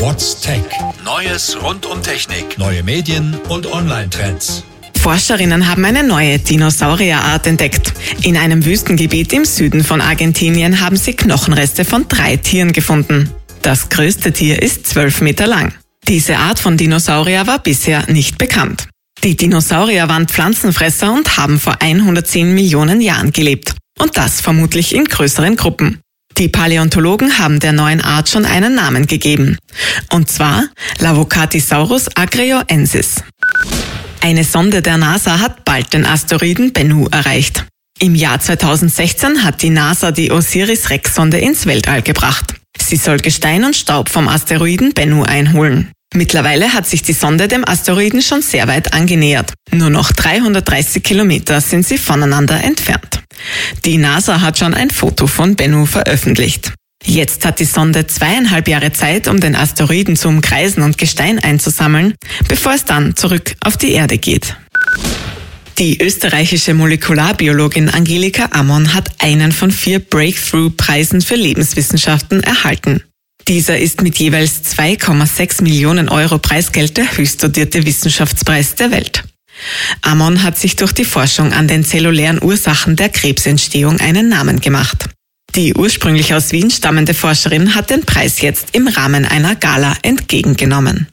What's Tech? Neues rund um Technik, neue Medien und Online-Trends. Forscherinnen haben eine neue Dinosaurierart entdeckt. In einem Wüstengebiet im Süden von Argentinien haben sie Knochenreste von drei Tieren gefunden. Das größte Tier ist zwölf Meter lang. Diese Art von Dinosaurier war bisher nicht bekannt. Die Dinosaurier waren Pflanzenfresser und haben vor 110 Millionen Jahren gelebt. Und das vermutlich in größeren Gruppen. Die Paläontologen haben der neuen Art schon einen Namen gegeben. Und zwar Lavocatisaurus agreoensis. Eine Sonde der NASA hat bald den Asteroiden Bennu erreicht. Im Jahr 2016 hat die NASA die Osiris-Rex-Sonde ins Weltall gebracht. Sie soll Gestein und Staub vom Asteroiden Bennu einholen. Mittlerweile hat sich die Sonde dem Asteroiden schon sehr weit angenähert. Nur noch 330 Kilometer sind sie voneinander entfernt. Die NASA hat schon ein Foto von Bennu veröffentlicht. Jetzt hat die Sonde zweieinhalb Jahre Zeit, um den Asteroiden zu umkreisen und Gestein einzusammeln, bevor es dann zurück auf die Erde geht. Die österreichische Molekularbiologin Angelika Ammon hat einen von vier Breakthrough-Preisen für Lebenswissenschaften erhalten. Dieser ist mit jeweils 2,6 Millionen Euro Preisgeld der höchst dotierte Wissenschaftspreis der Welt. Amon hat sich durch die Forschung an den zellulären Ursachen der Krebsentstehung einen Namen gemacht. Die ursprünglich aus Wien stammende Forscherin hat den Preis jetzt im Rahmen einer Gala entgegengenommen.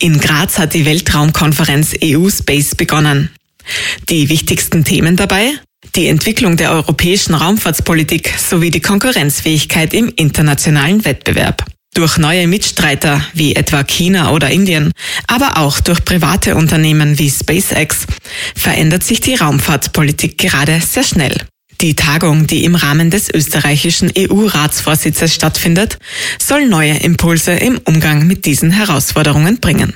In Graz hat die Weltraumkonferenz EU Space begonnen. Die wichtigsten Themen dabei? die Entwicklung der europäischen Raumfahrtspolitik sowie die Konkurrenzfähigkeit im internationalen Wettbewerb. Durch neue Mitstreiter wie etwa China oder Indien, aber auch durch private Unternehmen wie SpaceX verändert sich die Raumfahrtspolitik gerade sehr schnell. Die Tagung, die im Rahmen des österreichischen EU-Ratsvorsitzes stattfindet, soll neue Impulse im Umgang mit diesen Herausforderungen bringen.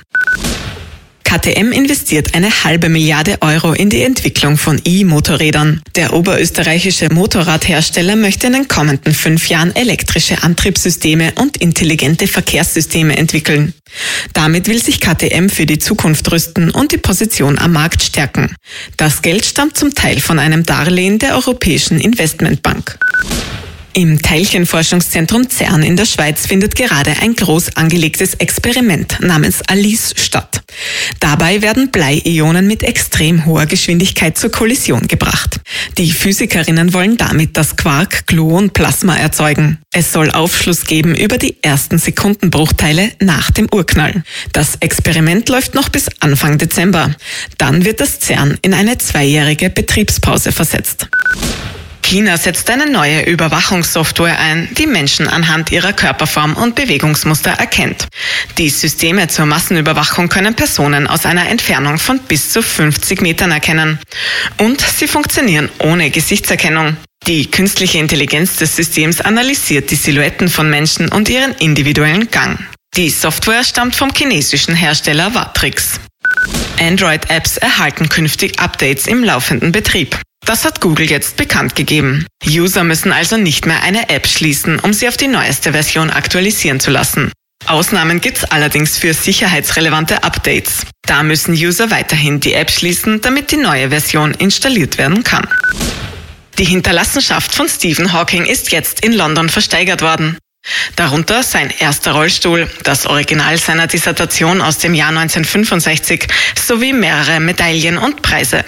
KTM investiert eine halbe Milliarde Euro in die Entwicklung von E-Motorrädern. Der oberösterreichische Motorradhersteller möchte in den kommenden fünf Jahren elektrische Antriebssysteme und intelligente Verkehrssysteme entwickeln. Damit will sich KTM für die Zukunft rüsten und die Position am Markt stärken. Das Geld stammt zum Teil von einem Darlehen der Europäischen Investmentbank. Im Teilchenforschungszentrum CERN in der Schweiz findet gerade ein groß angelegtes Experiment namens Alice statt. Dabei werden Bleiionen mit extrem hoher Geschwindigkeit zur Kollision gebracht. Die Physikerinnen wollen damit das Quark-Gluon-Plasma erzeugen. Es soll Aufschluss geben über die ersten Sekundenbruchteile nach dem Urknall. Das Experiment läuft noch bis Anfang Dezember. Dann wird das CERN in eine zweijährige Betriebspause versetzt. China setzt eine neue Überwachungssoftware ein, die Menschen anhand ihrer Körperform und Bewegungsmuster erkennt. Die Systeme zur Massenüberwachung können Personen aus einer Entfernung von bis zu 50 Metern erkennen. Und sie funktionieren ohne Gesichtserkennung. Die künstliche Intelligenz des Systems analysiert die Silhouetten von Menschen und ihren individuellen Gang. Die Software stammt vom chinesischen Hersteller Vatrix. Android-Apps erhalten künftig Updates im laufenden Betrieb. Das hat Google jetzt bekannt gegeben. User müssen also nicht mehr eine App schließen, um sie auf die neueste Version aktualisieren zu lassen. Ausnahmen gibt's allerdings für sicherheitsrelevante Updates. Da müssen User weiterhin die App schließen, damit die neue Version installiert werden kann. Die Hinterlassenschaft von Stephen Hawking ist jetzt in London versteigert worden. Darunter sein erster Rollstuhl, das Original seiner Dissertation aus dem Jahr 1965 sowie mehrere Medaillen und Preise.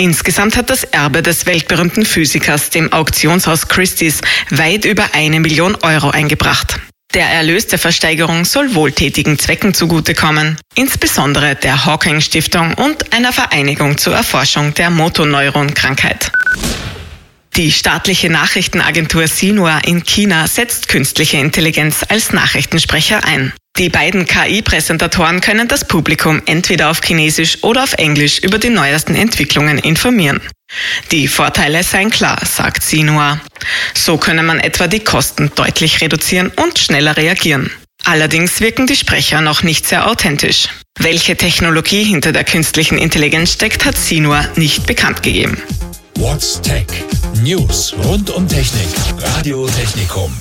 Insgesamt hat das Erbe des weltberühmten Physikers dem Auktionshaus Christie's weit über eine Million Euro eingebracht. Der Erlös der Versteigerung soll wohltätigen Zwecken zugutekommen, insbesondere der Hawking Stiftung und einer Vereinigung zur Erforschung der Motoneuronkrankheit. Die staatliche Nachrichtenagentur Xinhua in China setzt künstliche Intelligenz als Nachrichtensprecher ein. Die beiden KI-Präsentatoren können das Publikum entweder auf Chinesisch oder auf Englisch über die neuesten Entwicklungen informieren. Die Vorteile seien klar, sagt Xinhua. So könne man etwa die Kosten deutlich reduzieren und schneller reagieren. Allerdings wirken die Sprecher noch nicht sehr authentisch. Welche Technologie hinter der künstlichen Intelligenz steckt, hat Xinhua nicht bekannt gegeben. What's Tech? News rund um Technik. Radio Technikum.